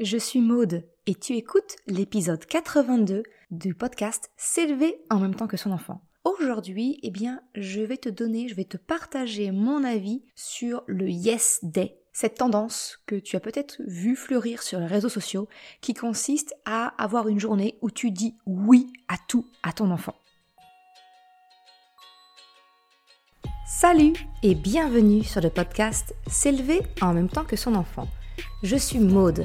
je suis Maude et tu écoutes l'épisode 82 du podcast S'élever en même temps que son enfant. Aujourd'hui, eh bien, je vais te donner, je vais te partager mon avis sur le Yes Day, cette tendance que tu as peut-être vu fleurir sur les réseaux sociaux qui consiste à avoir une journée où tu dis oui à tout à ton enfant. Salut et bienvenue sur le podcast S'élever en même temps que son enfant. Je suis Maude,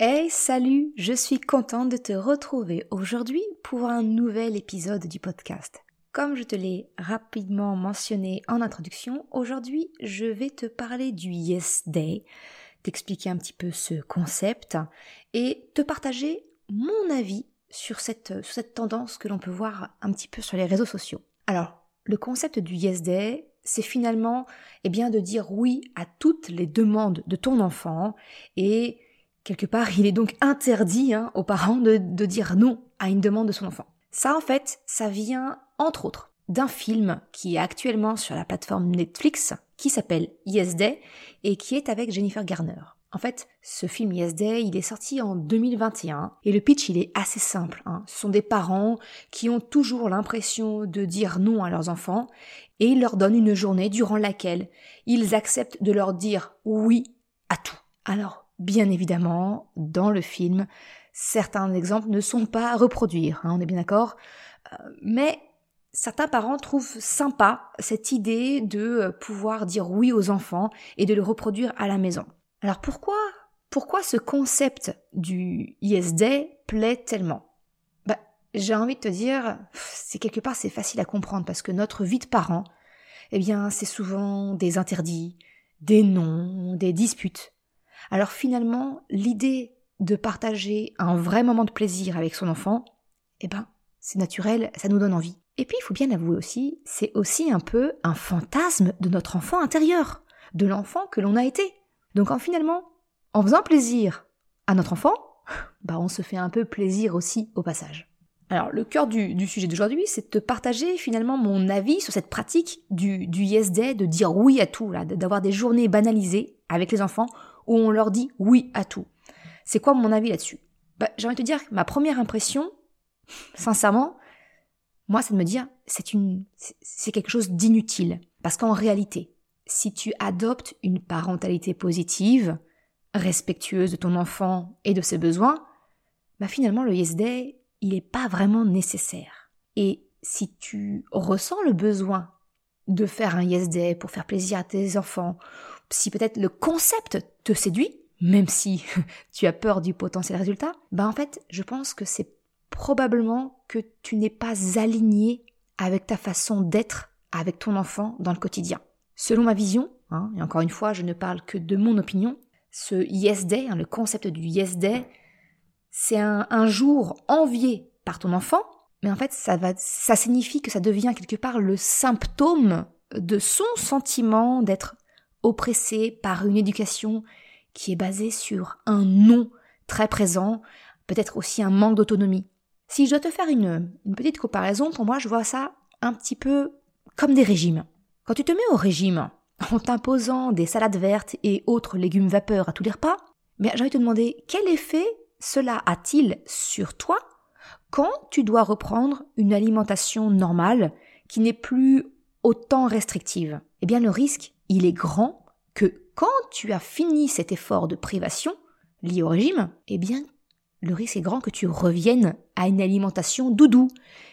Hey, salut, je suis contente de te retrouver aujourd'hui pour un nouvel épisode du podcast. Comme je te l'ai rapidement mentionné en introduction, aujourd'hui je vais te parler du Yes Day, t'expliquer un petit peu ce concept et te partager mon avis sur cette, sur cette tendance que l'on peut voir un petit peu sur les réseaux sociaux. Alors, le concept du Yes Day, c'est finalement eh bien, de dire oui à toutes les demandes de ton enfant et quelque part il est donc interdit hein, aux parents de, dire non à une demande de son enfant. Ça en fait, ça vient entre autres d'un film qui est actuellement sur la plateforme Netflix qui s'appelle Yes Day et qui est avec Jennifer Garner. En fait, ce film Yes Day, il est sorti en 2021 et le pitch, il est assez simple. Hein. Ce sont des parents qui ont toujours l'impression de dire non à leurs enfants et ils leur donnent une journée durant laquelle ils acceptent de leur dire oui à tout. Alors, bien évidemment, dans le film, certains exemples ne sont pas à reproduire, hein, on est bien d'accord, euh, mais certains parents trouvent sympa cette idée de euh, pouvoir dire oui aux enfants et de le reproduire à la maison. Alors pourquoi, pourquoi ce concept du Yes Day plaît tellement? Bah, J'ai envie de te dire, c'est quelque part c'est facile à comprendre parce que notre vie de parent, eh bien c'est souvent des interdits, des noms, des disputes. Alors finalement, l'idée de partager un vrai moment de plaisir avec son enfant, eh ben, c'est naturel, ça nous donne envie. Et puis, il faut bien l'avouer aussi, c'est aussi un peu un fantasme de notre enfant intérieur, de l'enfant que l'on a été. Donc en finalement, en faisant plaisir à notre enfant, bah on se fait un peu plaisir aussi au passage. Alors le cœur du, sujet d'aujourd'hui, c'est de partager finalement mon avis sur cette pratique du, du yes day, de dire oui à tout, d'avoir des journées banalisées avec les enfants où on leur dit oui à tout. C'est quoi mon avis là-dessus? Bah, J'ai envie de te dire ma première impression, sincèrement, moi, c'est de me dire, c'est une, c'est quelque chose d'inutile. Parce qu'en réalité, si tu adoptes une parentalité positive, respectueuse de ton enfant et de ses besoins, bah finalement le yes day, il n'est pas vraiment nécessaire. Et si tu ressens le besoin de faire un yes day pour faire plaisir à tes enfants, si peut-être le concept te séduit, même si tu as peur du potentiel résultat, bah en fait, je pense que c'est probablement que tu n'es pas aligné avec ta façon d'être avec ton enfant dans le quotidien. Selon ma vision, hein, et encore une fois, je ne parle que de mon opinion, ce Yes Day, hein, le concept du Yes Day, c'est un, jour envié par ton enfant, mais en fait, ça, ça signifie que ça devient quelque part le symptôme de son sentiment d'être oppressé par une éducation qui est basée sur un non très présent, peut-être aussi un manque d'autonomie. Si je dois te faire une, petite comparaison, pour moi, je vois ça un petit peu comme des régimes. Quand tu te mets au régime, en t'imposant des salades vertes et autres légumes vapeur à tous les repas, mais j'ai envie de te demander quel effet cela a-t-il sur toi quand tu dois reprendre une alimentation normale qui n'est plus autant restrictive? Eh bien le risque, il est grand que quand tu as fini cet effort de privation lié au régime, eh bien le risque est grand que tu reviennes à une alimentation doudou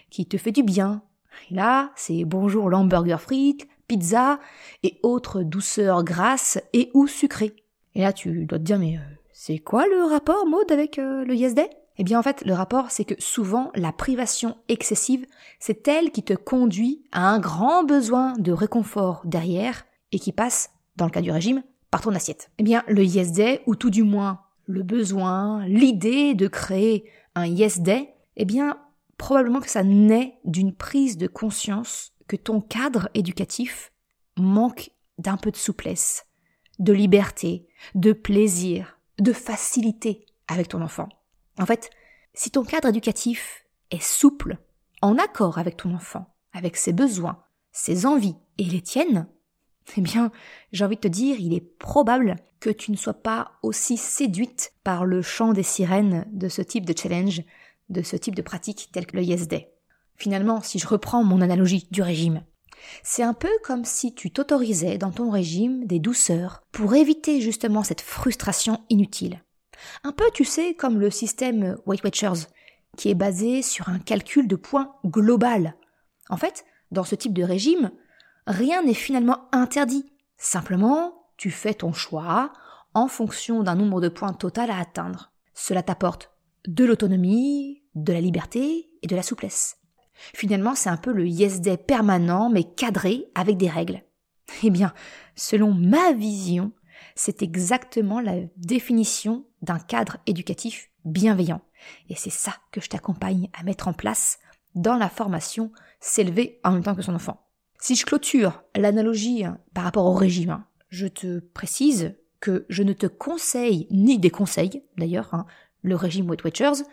qui te fait du bien. Et là, c'est bonjour l'hamburger frites, pizza et autres douceurs grasses et ou sucrées. Et là, tu dois te dire, mais euh, c'est quoi le rapport, mode avec euh, le Yes Day? Eh bien, en fait, le rapport, c'est que souvent, la privation excessive, c'est elle qui te conduit à un grand besoin de réconfort derrière et qui passe, dans le cas du régime, par ton assiette. Eh bien, le Yes Day, ou tout du moins le besoin, l'idée de créer un Yes Day, eh bien, probablement que ça naît d'une prise de conscience que ton cadre éducatif manque d'un peu de souplesse, de liberté, de plaisir, de facilité avec ton enfant. En fait, si ton cadre éducatif est souple, en accord avec ton enfant, avec ses besoins, ses envies et les tiennes, eh bien, j'ai envie de te dire, il est probable que tu ne sois pas aussi séduite par le chant des sirènes de ce type de challenge, de ce type de pratique tel que le Yes Day. Finalement, si je reprends mon analogie du régime, c'est un peu comme si tu t'autorisais dans ton régime des douceurs pour éviter justement cette frustration inutile. Un peu, tu sais, comme le système Weight Watchers, qui est basé sur un calcul de points global. En fait, dans ce type de régime, rien n'est finalement interdit. Simplement, tu fais ton choix en fonction d'un nombre de points total à atteindre. Cela t'apporte de l'autonomie, de la liberté et de la souplesse. Finalement, c'est un peu le yes day permanent mais cadré avec des règles. Eh bien, selon ma vision, c'est exactement la définition d'un cadre éducatif bienveillant. Et c'est ça que je t'accompagne à mettre en place dans la formation S'élever en même temps que son enfant. Si je clôture l'analogie hein, par rapport au régime, hein, je te précise que je ne te conseille ni des conseils, d'ailleurs, hein, le régime Weight Watchers,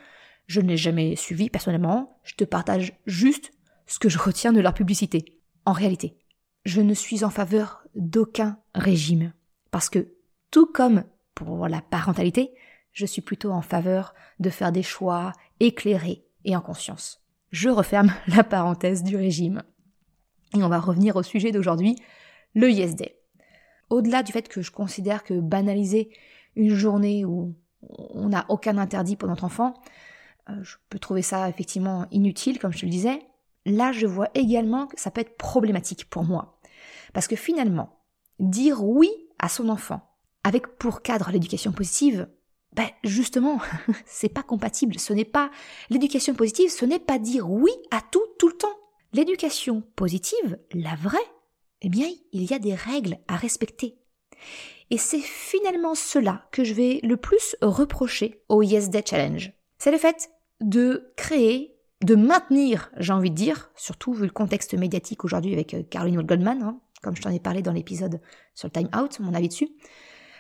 je ne l'ai jamais suivi personnellement, je te partage juste ce que je retiens de leur publicité. En réalité, je ne suis en faveur d'aucun régime, parce que tout comme pour la parentalité, je suis plutôt en faveur de faire des choix éclairés et en conscience. Je referme la parenthèse du régime. Et on va revenir au sujet d'aujourd'hui, le Yes Day. Au-delà du fait que je considère que banaliser une journée où on n'a aucun interdit pour notre enfant, euh, je peux trouver ça effectivement inutile, comme je te le disais. Là, je vois également que ça peut être problématique pour moi. Parce que finalement, dire oui à son enfant avec pour cadre l'éducation positive, ben justement, c'est pas compatible. Ce n'est pas l'éducation positive, ce n'est pas dire oui à tout tout le temps. L'éducation positive, la vraie, eh bien, il y a des règles à respecter. Et c'est finalement cela que je vais le plus reprocher au Yes Day Challenge. C'est le fait de créer, de maintenir, j'ai envie de dire, surtout vu le contexte médiatique aujourd'hui avec euh, Caroline Goldman, hein, comme je t'en ai parlé dans l'épisode sur le time out, mon avis dessus,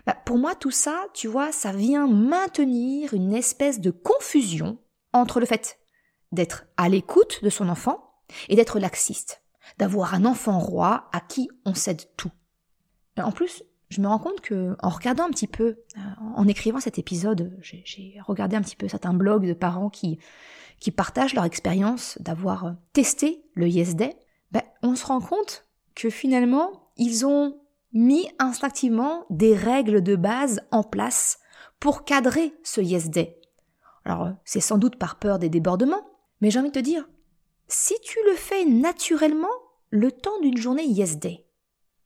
bah, pour moi, tout ça, tu vois, ça vient maintenir une espèce de confusion entre le fait d'être à l'écoute de son enfant et d'être laxiste, d'avoir un enfant roi à qui on cède tout. En plus, je me rends compte que, en regardant un petit peu, euh, en écrivant cet épisode, j'ai regardé un petit peu certains blogs de parents qui, qui partagent leur expérience d'avoir testé le Yes Day, ben, on se rend compte que finalement, ils ont mis instinctivement des règles de base en place pour cadrer ce Yes Day. Alors, c'est sans doute par peur des débordements, mais j'ai envie de te dire, si tu le fais naturellement le temps d'une journée Yes Day,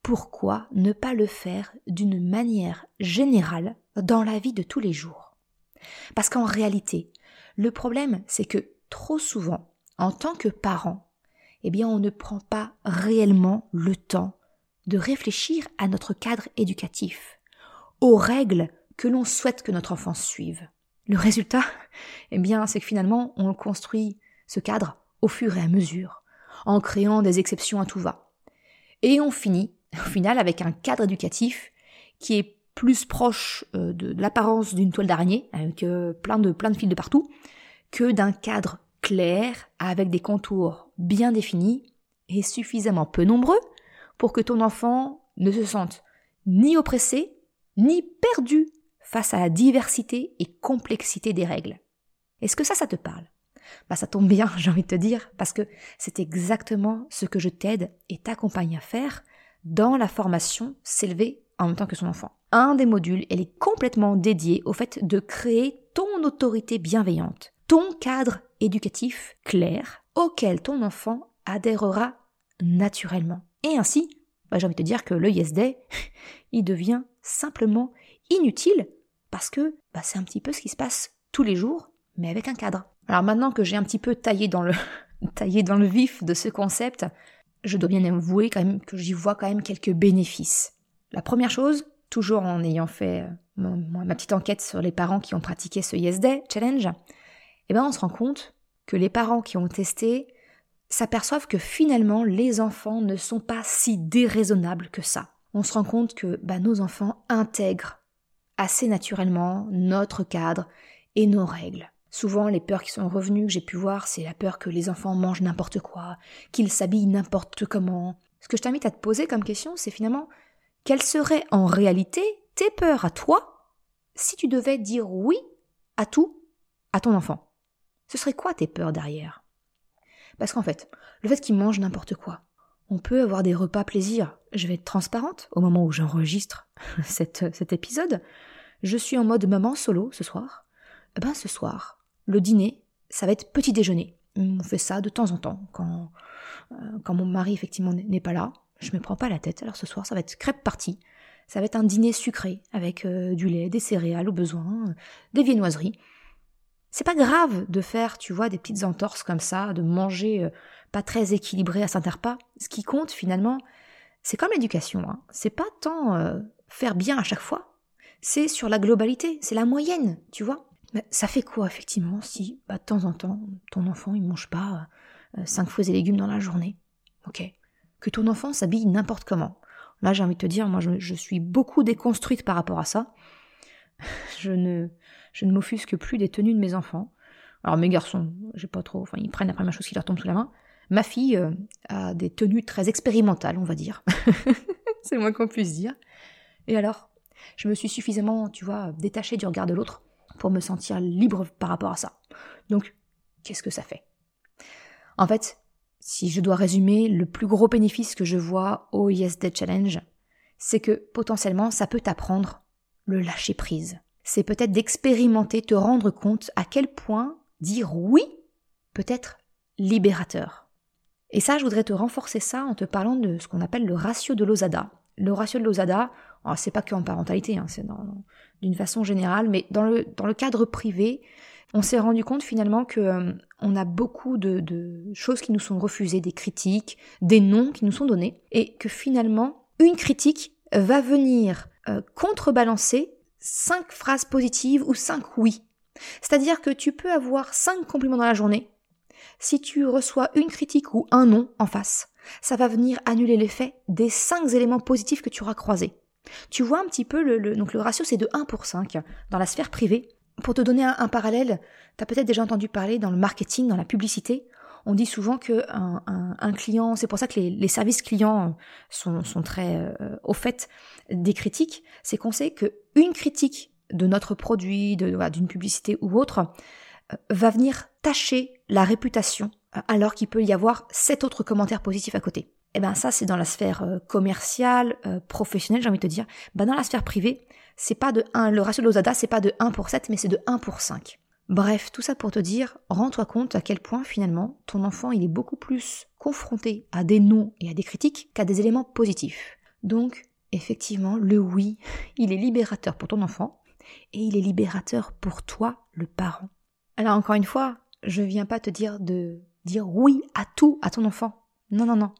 pourquoi ne pas le faire d'une manière générale dans la vie de tous les jours? Parce qu'en réalité, le problème, c'est que trop souvent, en tant que parent, eh bien, on ne prend pas réellement le temps de réfléchir à notre cadre éducatif, aux règles que l'on souhaite que notre enfant suive. Le résultat, eh bien, c'est que finalement, on construit ce cadre au fur et à mesure, en créant des exceptions à tout va. Et on finit, au final, avec un cadre éducatif qui est plus proche euh, de l'apparence d'une toile d'araignée, avec euh, plein de, plein de fils de partout, que d'un cadre clair, avec des contours bien définis et suffisamment peu nombreux pour que ton enfant ne se sente ni oppressé, ni perdu face à la diversité et complexité des règles. Est-ce que ça, ça te parle? Bah ça tombe bien, j'ai envie de te dire, parce que c'est exactement ce que je t'aide et t'accompagne à faire dans la formation S'élever en même temps que son enfant. Un des modules, elle est complètement dédiée au fait de créer ton autorité bienveillante, ton cadre éducatif clair auquel ton enfant adhérera naturellement. Et ainsi, bah, j'ai envie de te dire que le Yes Day, il devient simplement inutile parce que bah, c'est un petit peu ce qui se passe tous les jours, mais avec un cadre. Alors maintenant que j'ai un petit peu taillé dans le, vif de ce concept, je dois bien avouer quand même que j'y vois quand même quelques bénéfices. La première chose, toujours en ayant fait euh, ma petite enquête sur les parents qui ont pratiqué ce Yes Day Challenge, eh ben on se rend compte que les parents qui ont testé s'aperçoivent que finalement les enfants ne sont pas si déraisonnables que ça. On se rend compte que bah, nos enfants intègrent assez naturellement notre cadre et nos règles. Souvent, les peurs qui sont revenues que j'ai pu voir, c'est la peur que les enfants mangent n'importe quoi, qu'ils s'habillent n'importe comment. Ce que je t'invite à te poser comme question, c'est finalement quelles seraient en réalité tes peurs à toi si tu devais dire oui à tout à ton enfant? Ce serait quoi tes peurs derrière? Parce qu'en fait, le fait qu'il mange n'importe quoi, on peut avoir des repas plaisir. Je vais être transparente au moment où j'enregistre cet épisode. Je suis en mode maman solo ce soir. Eh ben ce soir, le dîner, ça va être petit déjeuner. On fait ça de temps en temps quand, euh, quand mon mari effectivement n'est pas là. Je me prends pas la tête. Alors ce soir, ça va être crêpe partie. Ça va être un dîner sucré avec euh, du lait, des céréales au besoin, euh, des viennoiseries. C'est pas grave de faire, tu vois, des petites entorses comme ça, de manger pas très équilibré à saint repas. Ce qui compte finalement, c'est comme l'éducation. Hein. C'est pas tant faire bien à chaque fois, c'est sur la globalité, c'est la moyenne, tu vois. Mais ça fait quoi effectivement si bah, de temps en temps ton enfant il mange pas euh, cinq fruits et légumes dans la journée? Ok. Que ton enfant s'habille n'importe comment. Là j'ai envie de te dire, moi je, suis beaucoup déconstruite par rapport à ça. Je ne, je ne m'offusque plus des tenues de mes enfants. Alors mes garçons, j'ai pas trop, enfin ils prennent la première chose qui leur tombe sous la main. Ma fille euh, a des tenues très expérimentales, on va dire. C'est moins qu'on puisse dire. Et alors, je me suis suffisamment, tu vois, détachée du regard de l'autre me sentir libre par rapport à ça. Donc, qu'est-ce que ça fait? En fait, si je dois résumer, le plus gros bénéfice que je vois au Yes Day Challenge, c'est que potentiellement ça peut t'apprendre le lâcher prise. C'est peut-être d'expérimenter, te rendre compte à quel point dire oui peut être libérateur. Et ça, je voudrais te renforcer ça en te parlant de ce qu'on appelle le ratio de Lozada. Le ratio de Lozada, c'est pas que en parentalité, hein, c'est d'une façon générale, mais dans le, dans le cadre privé, on s'est rendu compte finalement que euh, on a beaucoup de, choses qui nous sont refusées, des critiques, des noms qui nous sont donnés, et que finalement, une critique va venir euh, contrebalancer cinq phrases positives ou cinq oui. C'est-à-dire que tu peux avoir cinq compliments dans la journée. Si tu reçois une critique ou un non en face, ça va venir annuler l'effet des cinq éléments positifs que tu auras croisés. Tu vois un petit peu le, donc le ratio c'est de 1 pour 5 dans la sphère privée. Pour te donner un, parallèle, tu as peut-être déjà entendu parler dans le marketing, dans la publicité, on dit souvent que un, client, c'est pour ça que les, services clients sont, très euh, au fait des critiques, c'est qu'on sait que une critique de notre produit, d'une publicité ou autre, euh, va venir tâcher la réputation, euh, alors qu'il peut y avoir sept autres commentaires positifs à côté. Eh ben ça c'est dans la sphère euh, commerciale, euh, professionnelle, j'ai envie de te dire. Ben dans la sphère privée, c'est pas de 1, le ratio de l'osada c'est pas de 1 pour 7, mais c'est de 1 pour 5. Bref, tout ça pour te dire, rends-toi compte à quel point finalement ton enfant il est beaucoup plus confronté à des noms et à des critiques qu'à des éléments positifs. Donc, effectivement, le oui, il est libérateur pour ton enfant et il est libérateur pour toi, le parent. Alors encore une fois, je viens pas te dire de dire oui à tout à ton enfant. Non, non, non.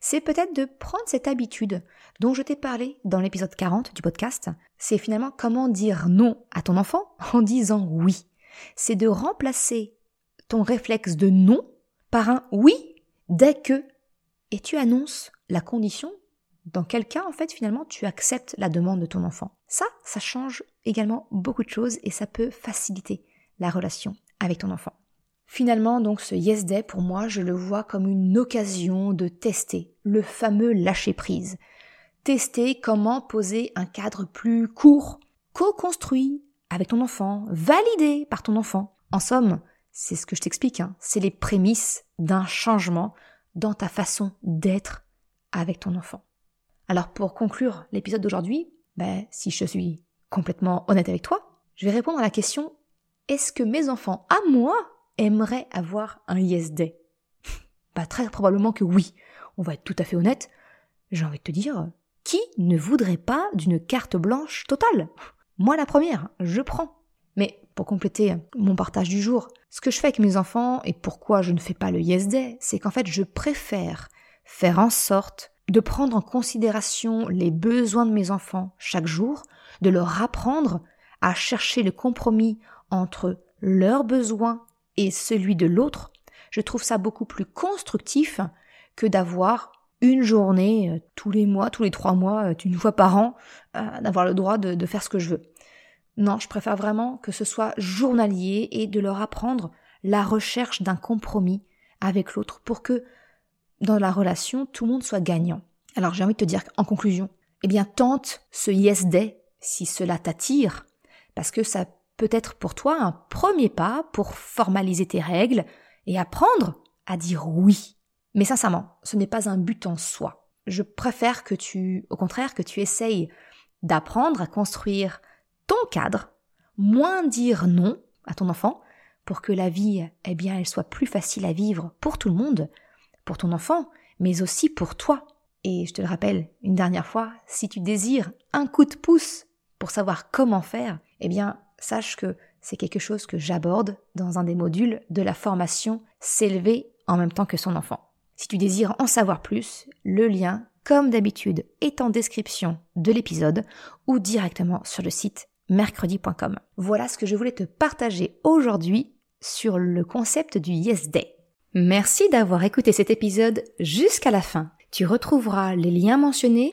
C'est peut-être de prendre cette habitude dont je t'ai parlé dans l'épisode 40 du podcast. C'est finalement comment dire non à ton enfant en disant oui. C'est de remplacer ton réflexe de non par un oui dès que et tu annonces la condition dans quel cas en fait finalement tu acceptes la demande de ton enfant. Ça, ça change également beaucoup de choses et ça peut faciliter la relation avec ton enfant. Finalement, donc, ce Yes Day, pour moi, je le vois comme une occasion de tester le fameux lâcher prise. Tester comment poser un cadre plus court, co-construit avec ton enfant, validé par ton enfant. En somme, c'est ce que je t'explique, hein, c'est les prémices d'un changement dans ta façon d'être avec ton enfant. Alors pour conclure l'épisode d'aujourd'hui, ben, si je suis complètement honnête avec toi, je vais répondre à la question est-ce que mes enfants à moi aimerait avoir un Yes Day Bah très probablement que oui. On va être tout à fait honnête. J'ai envie de te dire, qui ne voudrait pas d'une carte blanche totale? Moi la première, je prends. Mais pour compléter mon partage du jour, ce que je fais avec mes enfants et pourquoi je ne fais pas le Yes Day, c'est qu'en fait je préfère faire en sorte de prendre en considération les besoins de mes enfants chaque jour de leur apprendre à chercher le compromis entre leurs besoins et celui de l'autre, je trouve ça beaucoup plus constructif que d'avoir une journée euh, tous les mois, tous les trois mois, euh, une fois par an, euh, d'avoir le droit de, de faire ce que je veux. Non, je préfère vraiment que ce soit journalier et de leur apprendre la recherche d'un compromis avec l'autre pour que dans la relation, tout le monde soit gagnant. Alors j'ai envie de te dire en conclusion, eh bien tente ce yes day si cela t'attire, parce que ça peut être pour toi un premier pas pour formaliser tes règles et apprendre à dire oui. Mais sincèrement, ce n'est pas un but en soi. Je préfère que tu, au contraire, que tu essayes d'apprendre à construire ton cadre, moins dire non à ton enfant, pour que la vie, eh bien, elle soit plus facile à vivre pour tout le monde, pour ton enfant, mais aussi pour toi. Et je te le rappelle une dernière fois, si tu désires un coup de pouce pour savoir comment faire, eh bien, sache que c'est quelque chose que j'aborde dans un des modules de la formation S'élever en même temps que son enfant. Si tu désires en savoir plus, le lien, comme d'habitude, est en description de l'épisode ou directement sur le site mercredi.com. Voilà ce que je voulais te partager aujourd'hui sur le concept du Yes Day. Merci d'avoir écouté cet épisode jusqu'à la fin. Tu retrouveras les liens mentionnés